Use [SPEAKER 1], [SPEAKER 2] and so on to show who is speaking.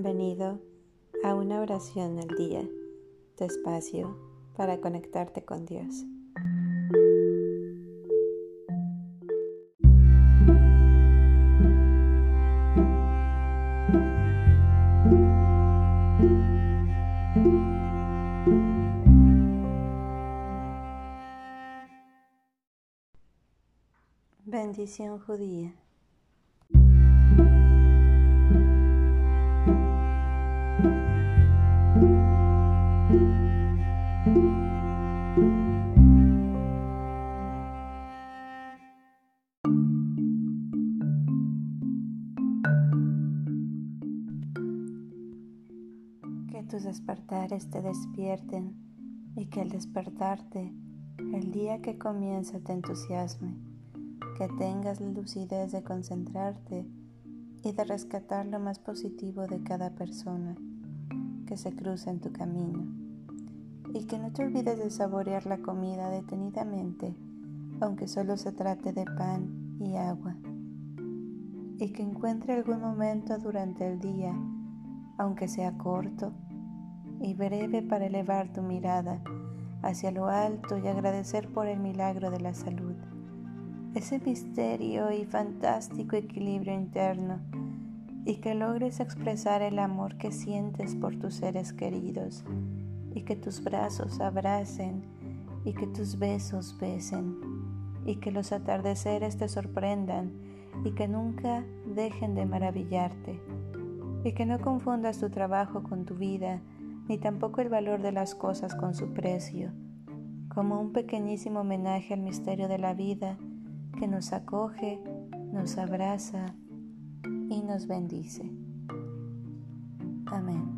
[SPEAKER 1] Bienvenido a una oración al día, tu espacio para conectarte con Dios. Bendición judía. Que tus despertares te despierten y que al despertarte, el día que comienza te entusiasme, que tengas la lucidez de concentrarte y de rescatar lo más positivo de cada persona que se cruza en tu camino. Y que no te olvides de saborear la comida detenidamente, aunque solo se trate de pan y agua. Y que encuentre algún momento durante el día, aunque sea corto y breve, para elevar tu mirada hacia lo alto y agradecer por el milagro de la salud ese misterio y fantástico equilibrio interno y que logres expresar el amor que sientes por tus seres queridos y que tus brazos abracen y que tus besos besen y que los atardeceres te sorprendan y que nunca dejen de maravillarte y que no confundas tu trabajo con tu vida ni tampoco el valor de las cosas con su precio como un pequeñísimo homenaje al misterio de la vida que nos acoge, nos abraza y nos bendice. Amén.